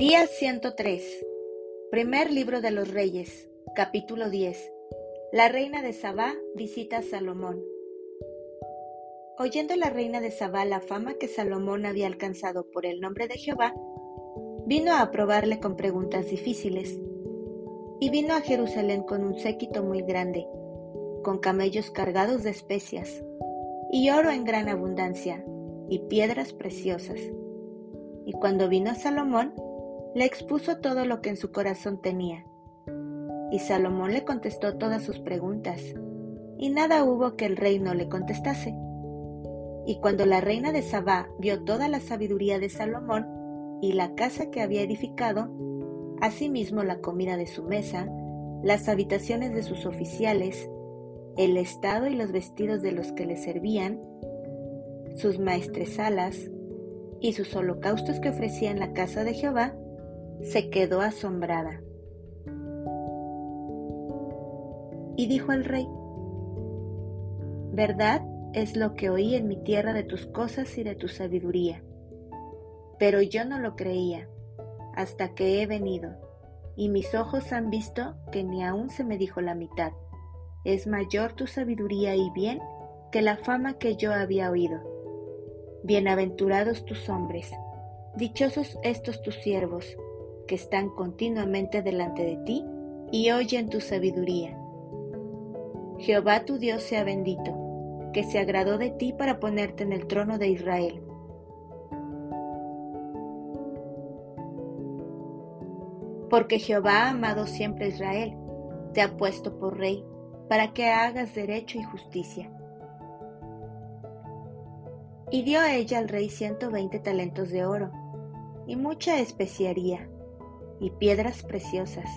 Día 103. Primer libro de los Reyes, capítulo 10. La reina de Sabá visita a Salomón. Oyendo la reina de Sabá la fama que Salomón había alcanzado por el nombre de Jehová, vino a aprobarle con preguntas difíciles. Y vino a Jerusalén con un séquito muy grande, con camellos cargados de especias, y oro en gran abundancia, y piedras preciosas. Y cuando vino Salomón, le expuso todo lo que en su corazón tenía. Y Salomón le contestó todas sus preguntas, y nada hubo que el rey no le contestase. Y cuando la reina de Sabá vio toda la sabiduría de Salomón y la casa que había edificado, asimismo la comida de su mesa, las habitaciones de sus oficiales, el estado y los vestidos de los que le servían, sus maestresalas y sus holocaustos que ofrecía en la casa de Jehová, se quedó asombrada. Y dijo el rey, Verdad es lo que oí en mi tierra de tus cosas y de tu sabiduría, pero yo no lo creía hasta que he venido, y mis ojos han visto que ni aún se me dijo la mitad. Es mayor tu sabiduría y bien que la fama que yo había oído. Bienaventurados tus hombres, dichosos estos tus siervos, que están continuamente delante de ti y oyen tu sabiduría. Jehová tu Dios sea bendito, que se agradó de ti para ponerte en el trono de Israel. Porque Jehová ha amado siempre a Israel, te ha puesto por rey, para que hagas derecho y justicia. Y dio a ella al rey ciento veinte talentos de oro, y mucha especiaría, y piedras preciosas.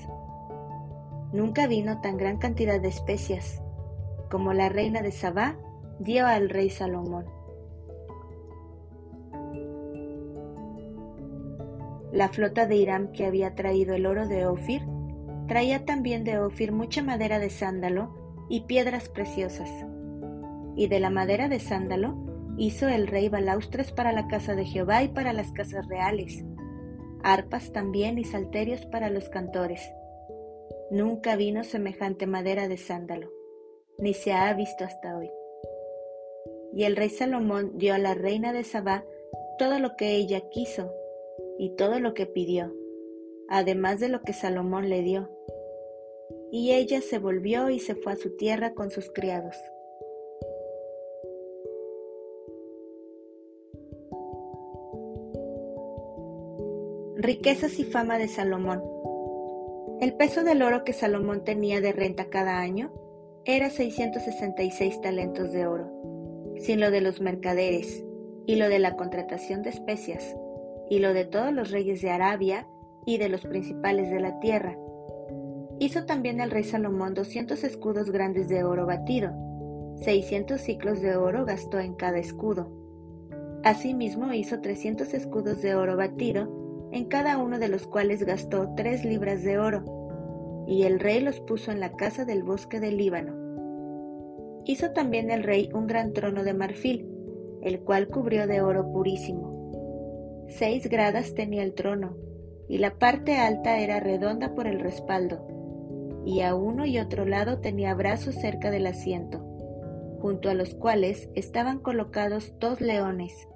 Nunca vino tan gran cantidad de especias como la reina de Sabá dio al rey Salomón. La flota de Irán que había traído el oro de Ofir traía también de Ofir mucha madera de sándalo y piedras preciosas. Y de la madera de sándalo hizo el rey balaustres para la casa de Jehová y para las casas reales arpas también y salterios para los cantores. Nunca vino semejante madera de sándalo, ni se ha visto hasta hoy. Y el rey Salomón dio a la reina de Sabá todo lo que ella quiso y todo lo que pidió, además de lo que Salomón le dio. Y ella se volvió y se fue a su tierra con sus criados. Riquezas y fama de Salomón. El peso del oro que Salomón tenía de renta cada año era 666 talentos de oro, sin lo de los mercaderes, y lo de la contratación de especias, y lo de todos los reyes de Arabia y de los principales de la tierra. Hizo también el rey Salomón 200 escudos grandes de oro batido, 600 ciclos de oro gastó en cada escudo. Asimismo hizo 300 escudos de oro batido en cada uno de los cuales gastó tres libras de oro, y el rey los puso en la casa del bosque del Líbano. Hizo también el rey un gran trono de marfil, el cual cubrió de oro purísimo. Seis gradas tenía el trono, y la parte alta era redonda por el respaldo, y a uno y otro lado tenía brazos cerca del asiento, junto a los cuales estaban colocados dos leones,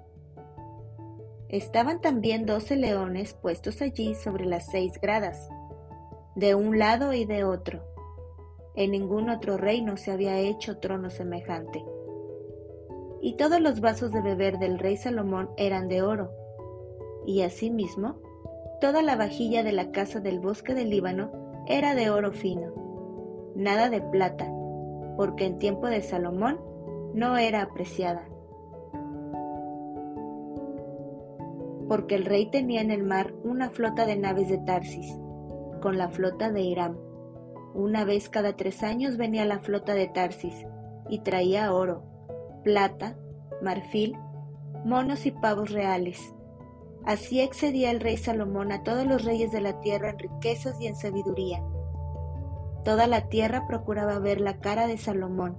Estaban también doce leones puestos allí sobre las seis gradas, de un lado y de otro. En ningún otro reino se había hecho trono semejante. Y todos los vasos de beber del rey Salomón eran de oro, y asimismo toda la vajilla de la casa del bosque del Líbano era de oro fino, nada de plata, porque en tiempo de Salomón no era apreciada. Porque el rey tenía en el mar una flota de naves de Tarsis, con la flota de Hiram. Una vez cada tres años venía la flota de Tarsis y traía oro, plata, marfil, monos y pavos reales. Así excedía el rey Salomón a todos los reyes de la tierra en riquezas y en sabiduría. Toda la tierra procuraba ver la cara de Salomón,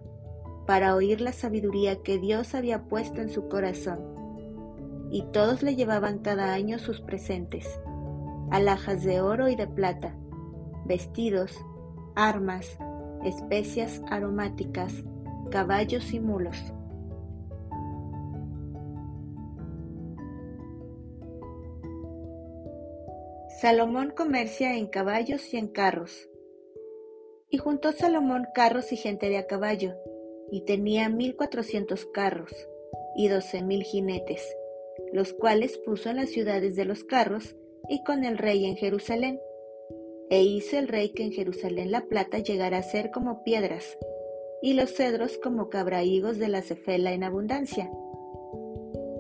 para oír la sabiduría que Dios había puesto en su corazón y todos le llevaban cada año sus presentes. alhajas de oro y de plata, vestidos, armas, especias aromáticas, caballos y mulos. Salomón comercia en caballos y en carros. Y juntó Salomón carros y gente de a caballo, y tenía mil cuatrocientos carros y doce mil jinetes, los cuales puso en las ciudades de los carros y con el rey en Jerusalén. E hizo el rey que en Jerusalén la plata llegara a ser como piedras, y los cedros como cabrahigos de la cefela en abundancia.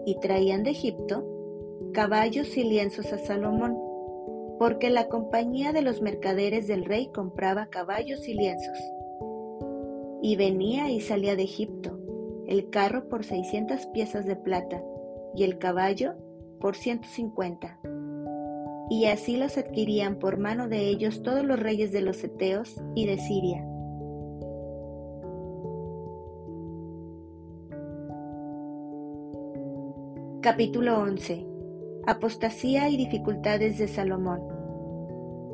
Y traían de Egipto caballos y lienzos a Salomón, porque la compañía de los mercaderes del rey compraba caballos y lienzos. Y venía y salía de Egipto, el carro por seiscientas piezas de plata, y el caballo por ciento cincuenta. Y así los adquirían por mano de ellos todos los reyes de los Eteos y de Siria. Capítulo 11 apostasía y dificultades de Salomón.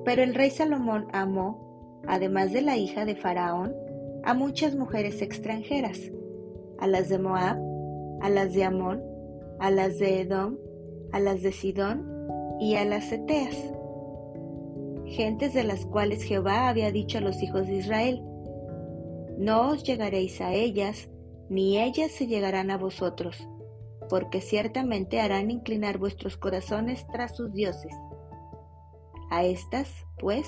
Pero el rey Salomón amó, además de la hija de Faraón, a muchas mujeres extranjeras, a las de Moab, a las de Amón, a las de Edom, a las de Sidón y a las Eteas, gentes de las cuales Jehová había dicho a los hijos de Israel, No os llegaréis a ellas, ni ellas se llegarán a vosotros porque ciertamente harán inclinar vuestros corazones tras sus dioses. A estas, pues,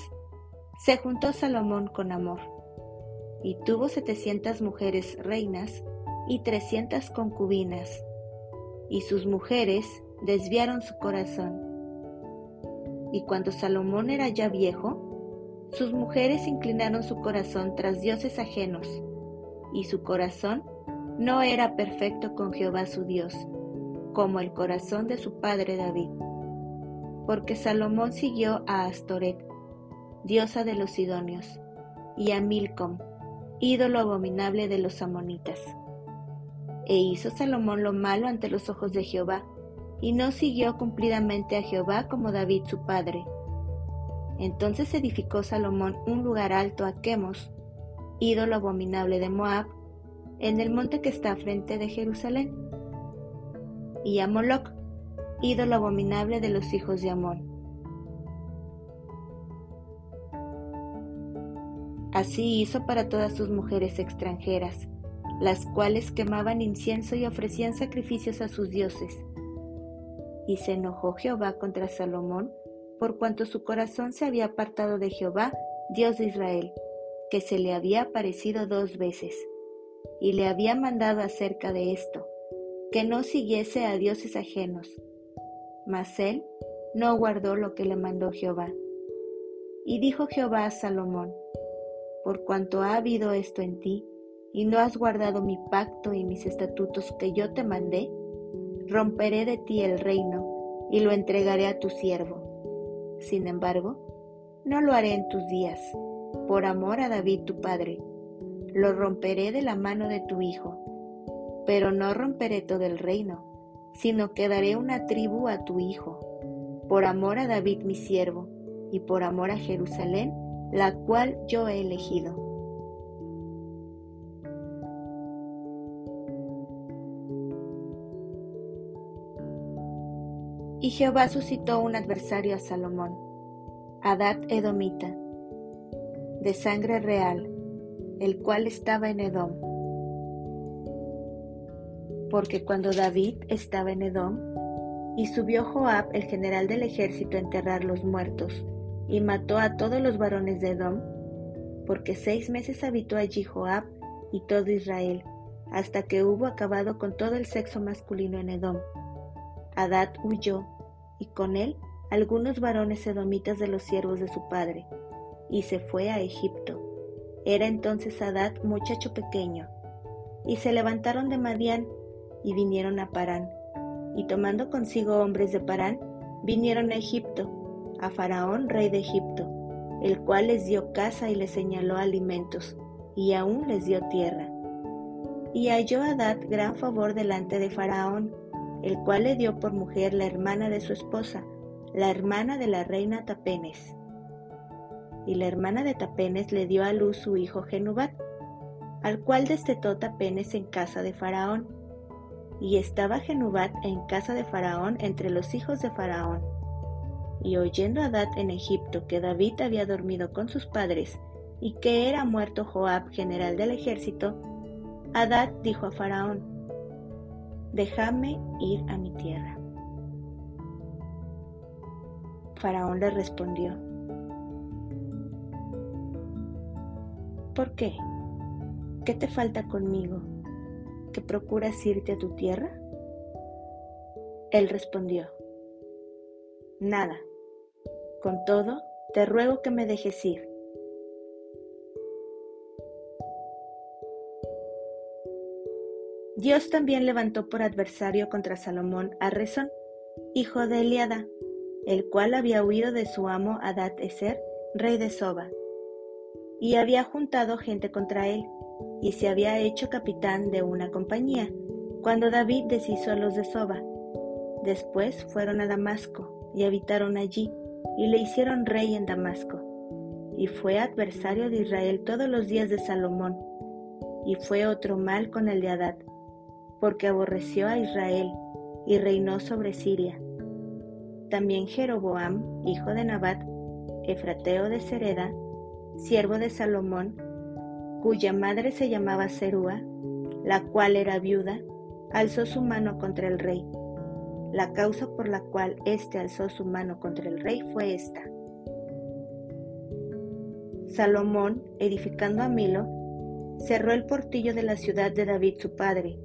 se juntó Salomón con amor, y tuvo setecientas mujeres reinas y trescientas concubinas, y sus mujeres desviaron su corazón. Y cuando Salomón era ya viejo, sus mujeres inclinaron su corazón tras dioses ajenos, y su corazón no era perfecto con Jehová su Dios, como el corazón de su padre David. Porque Salomón siguió a Astoret, diosa de los Sidonios, y a Milcom, ídolo abominable de los amonitas. E hizo Salomón lo malo ante los ojos de Jehová, y no siguió cumplidamente a Jehová como David su padre. Entonces edificó Salomón un lugar alto a Quemos, ídolo abominable de Moab, en el monte que está frente de Jerusalén, y a Moloch, ídolo abominable de los hijos de Amón. Así hizo para todas sus mujeres extranjeras, las cuales quemaban incienso y ofrecían sacrificios a sus dioses. Y se enojó Jehová contra Salomón, por cuanto su corazón se había apartado de Jehová, Dios de Israel, que se le había aparecido dos veces y le había mandado acerca de esto, que no siguiese a dioses ajenos. Mas él no guardó lo que le mandó Jehová. Y dijo Jehová a Salomón, por cuanto ha habido esto en ti, y no has guardado mi pacto y mis estatutos que yo te mandé, romperé de ti el reino y lo entregaré a tu siervo. Sin embargo, no lo haré en tus días, por amor a David tu padre, lo romperé de la mano de tu hijo, pero no romperé todo el reino, sino que daré una tribu a tu hijo, por amor a David mi siervo, y por amor a Jerusalén, la cual yo he elegido. Y Jehová suscitó un adversario a Salomón, Adad Edomita, de sangre real, el cual estaba en Edom. Porque cuando David estaba en Edom, y subió Joab, el general del ejército, a enterrar los muertos, y mató a todos los varones de Edom, porque seis meses habitó allí Joab y todo Israel, hasta que hubo acabado con todo el sexo masculino en Edom. Adad huyó, y con él algunos varones edomitas de los siervos de su padre, y se fue a Egipto. Era entonces Adad muchacho pequeño. Y se levantaron de Madián y vinieron a Parán. Y tomando consigo hombres de Parán, vinieron a Egipto, a Faraón, rey de Egipto, el cual les dio casa y les señaló alimentos, y aún les dio tierra. Y halló Adad gran favor delante de Faraón, el cual le dio por mujer la hermana de su esposa, la hermana de la reina Tapenes. Y la hermana de Tapenes le dio a luz su hijo Genubat, al cual destetó Tapenes en casa de Faraón. Y estaba Genubat en casa de Faraón entre los hijos de Faraón. Y oyendo Adad en Egipto que David había dormido con sus padres y que era muerto Joab, general del ejército, Adad dijo a Faraón, Déjame ir a mi tierra. Faraón le respondió, ¿Por qué? ¿Qué te falta conmigo? ¿Que procuras irte a tu tierra? Él respondió, Nada. Con todo, te ruego que me dejes ir. Dios también levantó por adversario contra Salomón a Rezón, hijo de Eliada, el cual había huido de su amo Adad Eser, rey de Soba, y había juntado gente contra él, y se había hecho capitán de una compañía, cuando David deshizo a los de Soba. Después fueron a Damasco, y habitaron allí, y le hicieron rey en Damasco. Y fue adversario de Israel todos los días de Salomón, y fue otro mal con el de Adad, porque aborreció a Israel, y reinó sobre Siria. También Jeroboam, hijo de Nabat, Efrateo de Sereda, siervo de Salomón, cuya madre se llamaba Serúa, la cual era viuda, alzó su mano contra el rey. La causa por la cual éste alzó su mano contra el rey fue esta. Salomón, edificando a Milo, cerró el portillo de la ciudad de David su padre,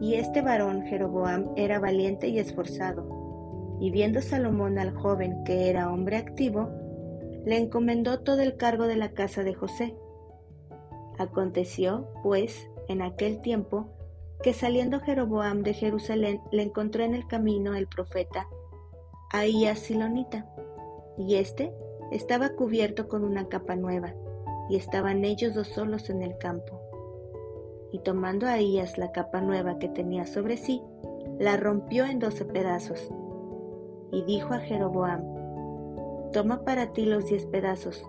y este varón Jeroboam era valiente y esforzado, y viendo Salomón al joven que era hombre activo, le encomendó todo el cargo de la casa de José. Aconteció, pues, en aquel tiempo, que saliendo Jeroboam de Jerusalén le encontró en el camino el profeta Ahías Silonita, y éste estaba cubierto con una capa nueva, y estaban ellos dos solos en el campo. Y tomando Ahías la capa nueva que tenía sobre sí, la rompió en doce pedazos, y dijo a Jeroboam, Toma para ti los diez pedazos,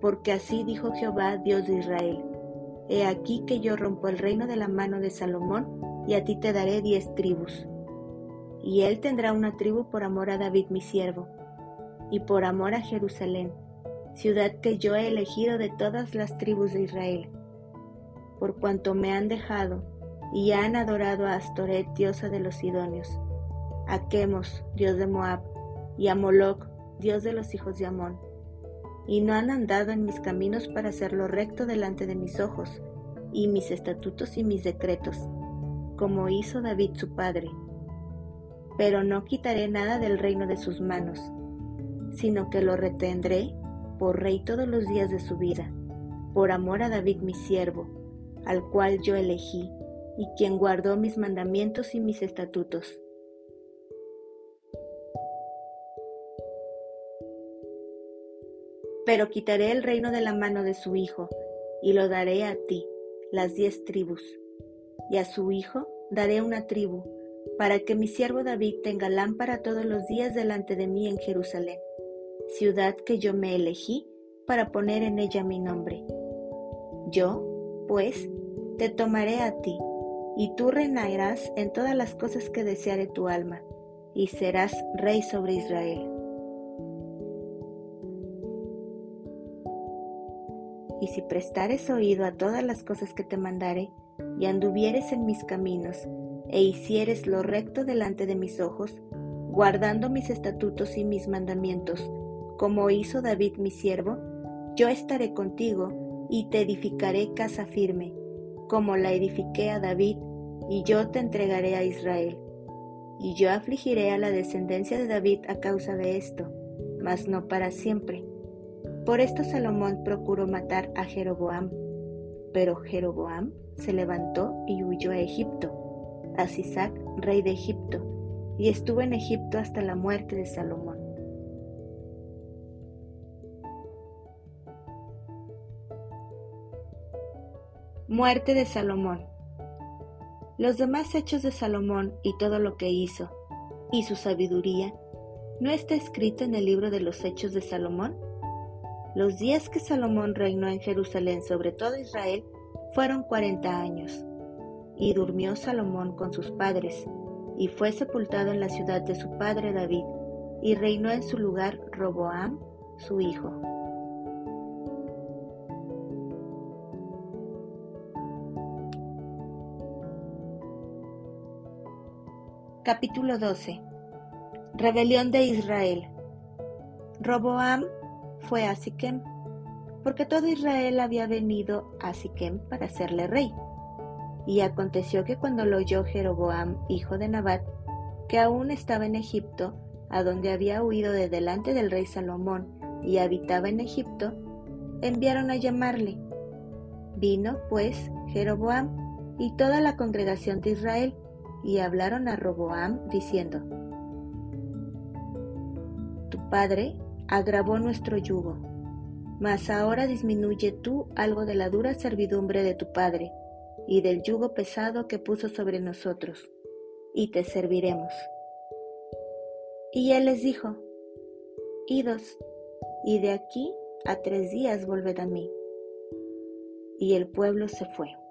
porque así dijo Jehová, Dios de Israel, He aquí que yo rompo el reino de la mano de Salomón, y a ti te daré diez tribus. Y él tendrá una tribu por amor a David mi siervo, y por amor a Jerusalén, ciudad que yo he elegido de todas las tribus de Israel. Por cuanto me han dejado, y han adorado a Astoret, diosa de los Sidonios, a Chemos, dios de Moab, y a Moloch, dios de los hijos de Amón y no han andado en mis caminos para hacerlo recto delante de mis ojos, y mis estatutos y mis decretos, como hizo David su padre. Pero no quitaré nada del reino de sus manos, sino que lo retendré por rey todos los días de su vida, por amor a David mi siervo, al cual yo elegí, y quien guardó mis mandamientos y mis estatutos Pero quitaré el reino de la mano de su hijo, y lo daré a ti, las diez tribus. Y a su hijo daré una tribu, para que mi siervo David tenga lámpara todos los días delante de mí en Jerusalén, ciudad que yo me elegí para poner en ella mi nombre. Yo, pues, te tomaré a ti, y tú reinarás en todas las cosas que deseare tu alma, y serás rey sobre Israel. Y si prestares oído a todas las cosas que te mandare, y anduvieres en mis caminos, e hicieres lo recto delante de mis ojos, guardando mis estatutos y mis mandamientos, como hizo David mi siervo, yo estaré contigo y te edificaré casa firme, como la edifiqué a David, y yo te entregaré a Israel. Y yo afligiré a la descendencia de David a causa de esto, mas no para siempre por esto Salomón procuró matar a Jeroboam, pero Jeroboam se levantó y huyó a Egipto, a Sisac, rey de Egipto, y estuvo en Egipto hasta la muerte de Salomón. Muerte de Salomón. Los demás hechos de Salomón y todo lo que hizo, y su sabiduría, ¿No está escrito en el libro de los Hechos de Salomón? Los días que Salomón reinó en Jerusalén sobre todo Israel fueron cuarenta años. Y durmió Salomón con sus padres, y fue sepultado en la ciudad de su padre David, y reinó en su lugar Roboam, su hijo. Capítulo 12 Rebelión de Israel Roboam fue a Siquem, porque todo Israel había venido a Siquem para hacerle rey. Y aconteció que cuando lo oyó Jeroboam, hijo de Nabat, que aún estaba en Egipto, a donde había huido de delante del rey Salomón y habitaba en Egipto, enviaron a llamarle. Vino, pues, Jeroboam y toda la congregación de Israel, y hablaron a Roboam diciendo, Tu padre agravó nuestro yugo, mas ahora disminuye tú algo de la dura servidumbre de tu padre y del yugo pesado que puso sobre nosotros, y te serviremos. Y él les dijo, Idos, y de aquí a tres días volved a mí. Y el pueblo se fue.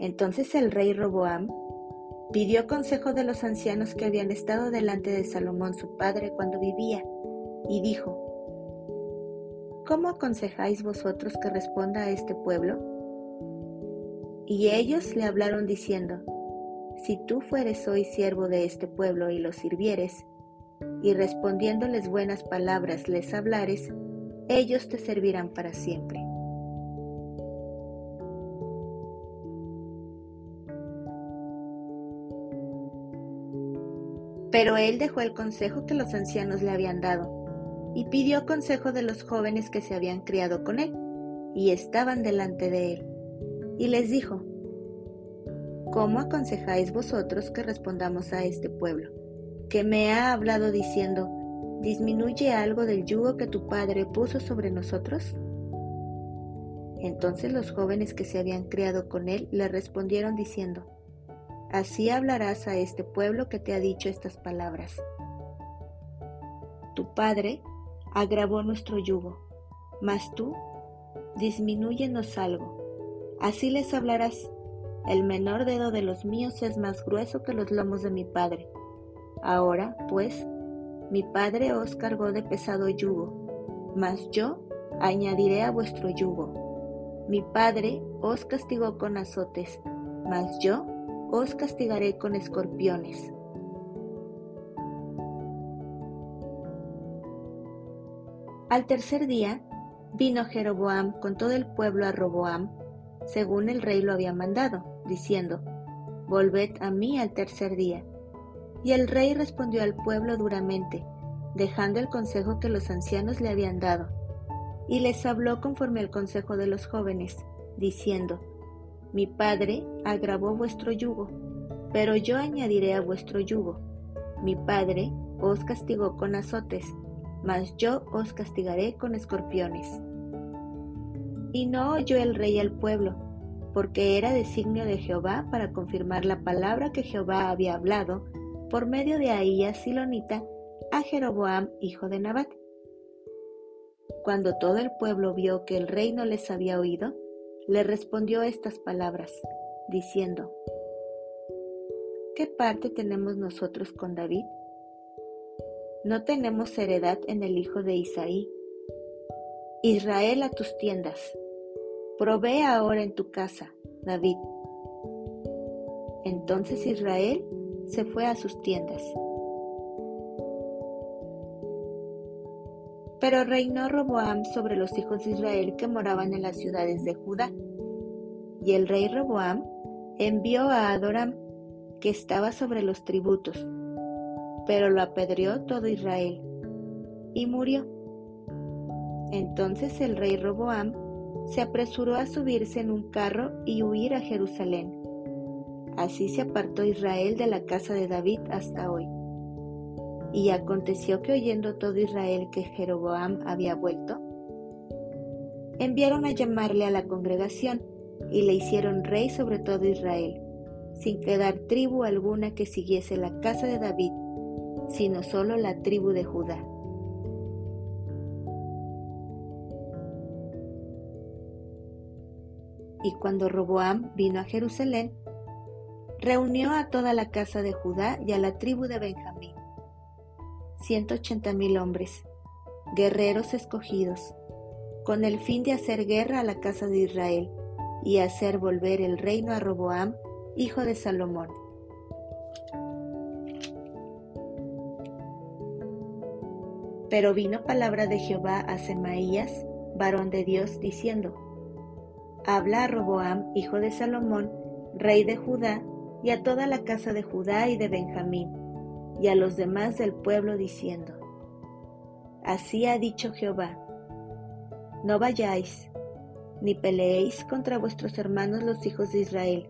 Entonces el rey Roboam pidió consejo de los ancianos que habían estado delante de Salomón su padre cuando vivía, y dijo, ¿Cómo aconsejáis vosotros que responda a este pueblo? Y ellos le hablaron diciendo, Si tú fueres hoy siervo de este pueblo y los sirvieres, y respondiéndoles buenas palabras les hablares, ellos te servirán para siempre. Pero él dejó el consejo que los ancianos le habían dado, y pidió consejo de los jóvenes que se habían criado con él, y estaban delante de él. Y les dijo, ¿Cómo aconsejáis vosotros que respondamos a este pueblo, que me ha hablado diciendo, ¿disminuye algo del yugo que tu padre puso sobre nosotros? Entonces los jóvenes que se habían criado con él le respondieron diciendo, Así hablarás a este pueblo que te ha dicho estas palabras. Tu Padre agravó nuestro yugo, mas tú disminúyenos algo. Así les hablarás. El menor dedo de los míos es más grueso que los lomos de mi Padre. Ahora, pues, mi Padre os cargó de pesado yugo, mas yo añadiré a vuestro yugo. Mi Padre os castigó con azotes, mas yo os castigaré con escorpiones. Al tercer día vino Jeroboam con todo el pueblo a Roboam, según el rey lo había mandado, diciendo, Volved a mí al tercer día. Y el rey respondió al pueblo duramente, dejando el consejo que los ancianos le habían dado, y les habló conforme al consejo de los jóvenes, diciendo, mi padre agravó vuestro yugo, pero yo añadiré a vuestro yugo. Mi padre os castigó con azotes, mas yo os castigaré con escorpiones. Y no oyó el rey al pueblo, porque era designio de Jehová para confirmar la palabra que Jehová había hablado por medio de Ahías Silonita a Jeroboam, hijo de Nabat. Cuando todo el pueblo vio que el rey no les había oído, le respondió estas palabras, diciendo, ¿Qué parte tenemos nosotros con David? No tenemos heredad en el hijo de Isaí. Israel a tus tiendas. Provee ahora en tu casa, David. Entonces Israel se fue a sus tiendas. Pero reinó Roboam sobre los hijos de Israel que moraban en las ciudades de Judá. Y el rey Roboam envió a Adoram, que estaba sobre los tributos, pero lo apedreó todo Israel, y murió. Entonces el rey Roboam se apresuró a subirse en un carro y huir a Jerusalén. Así se apartó Israel de la casa de David hasta hoy. Y aconteció que oyendo todo Israel que Jeroboam había vuelto, enviaron a llamarle a la congregación y le hicieron rey sobre todo Israel, sin quedar tribu alguna que siguiese la casa de David, sino solo la tribu de Judá. Y cuando Roboam vino a Jerusalén, reunió a toda la casa de Judá y a la tribu de Benjamín, ciento ochenta mil hombres, guerreros escogidos, con el fin de hacer guerra a la casa de Israel y hacer volver el reino a Roboam, hijo de Salomón. Pero vino palabra de Jehová a Semaías, varón de Dios, diciendo, Habla a Roboam, hijo de Salomón, rey de Judá, y a toda la casa de Judá y de Benjamín, y a los demás del pueblo, diciendo, Así ha dicho Jehová, no vayáis, ni peleéis contra vuestros hermanos los hijos de Israel,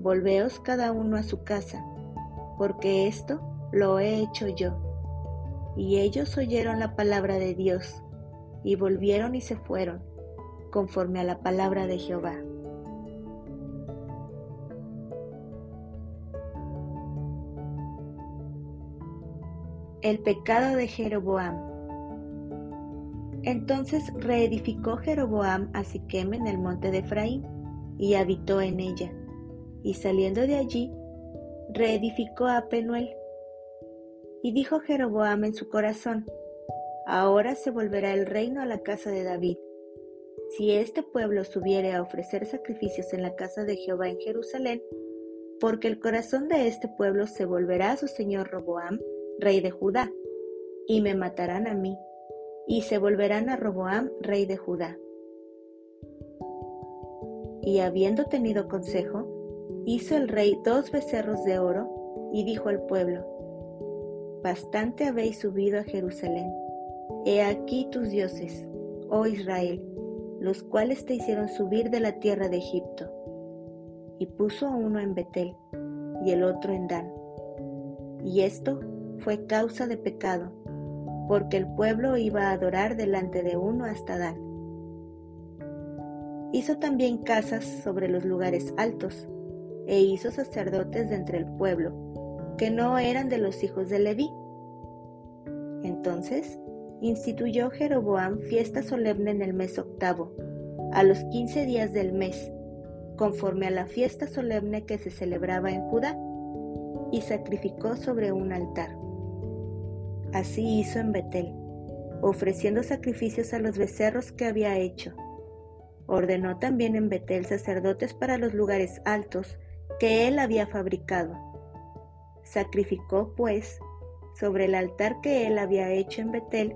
volveos cada uno a su casa, porque esto lo he hecho yo. Y ellos oyeron la palabra de Dios, y volvieron y se fueron, conforme a la palabra de Jehová. El pecado de Jeroboam. Entonces reedificó Jeroboam a Siquem en el monte de Efraín, y habitó en ella. Y saliendo de allí, reedificó a Penuel. Y dijo Jeroboam en su corazón, Ahora se volverá el reino a la casa de David. Si este pueblo subiere a ofrecer sacrificios en la casa de Jehová en Jerusalén, porque el corazón de este pueblo se volverá a su señor Roboam, rey de Judá, y me matarán a mí y se volverán a Roboam, rey de Judá. Y habiendo tenido consejo, hizo el rey dos becerros de oro y dijo al pueblo, Bastante habéis subido a Jerusalén. He aquí tus dioses, oh Israel, los cuales te hicieron subir de la tierra de Egipto. Y puso uno en Betel y el otro en Dan. Y esto fue causa de pecado porque el pueblo iba a adorar delante de uno hasta Dan. Hizo también casas sobre los lugares altos, e hizo sacerdotes de entre el pueblo, que no eran de los hijos de Leví. Entonces instituyó Jeroboam fiesta solemne en el mes octavo, a los quince días del mes, conforme a la fiesta solemne que se celebraba en Judá, y sacrificó sobre un altar. Así hizo en Betel, ofreciendo sacrificios a los becerros que había hecho. Ordenó también en Betel sacerdotes para los lugares altos que él había fabricado. Sacrificó, pues, sobre el altar que él había hecho en Betel,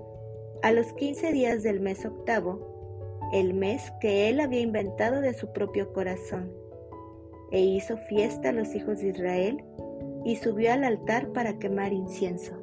a los quince días del mes octavo, el mes que él había inventado de su propio corazón, e hizo fiesta a los hijos de Israel, y subió al altar para quemar incienso.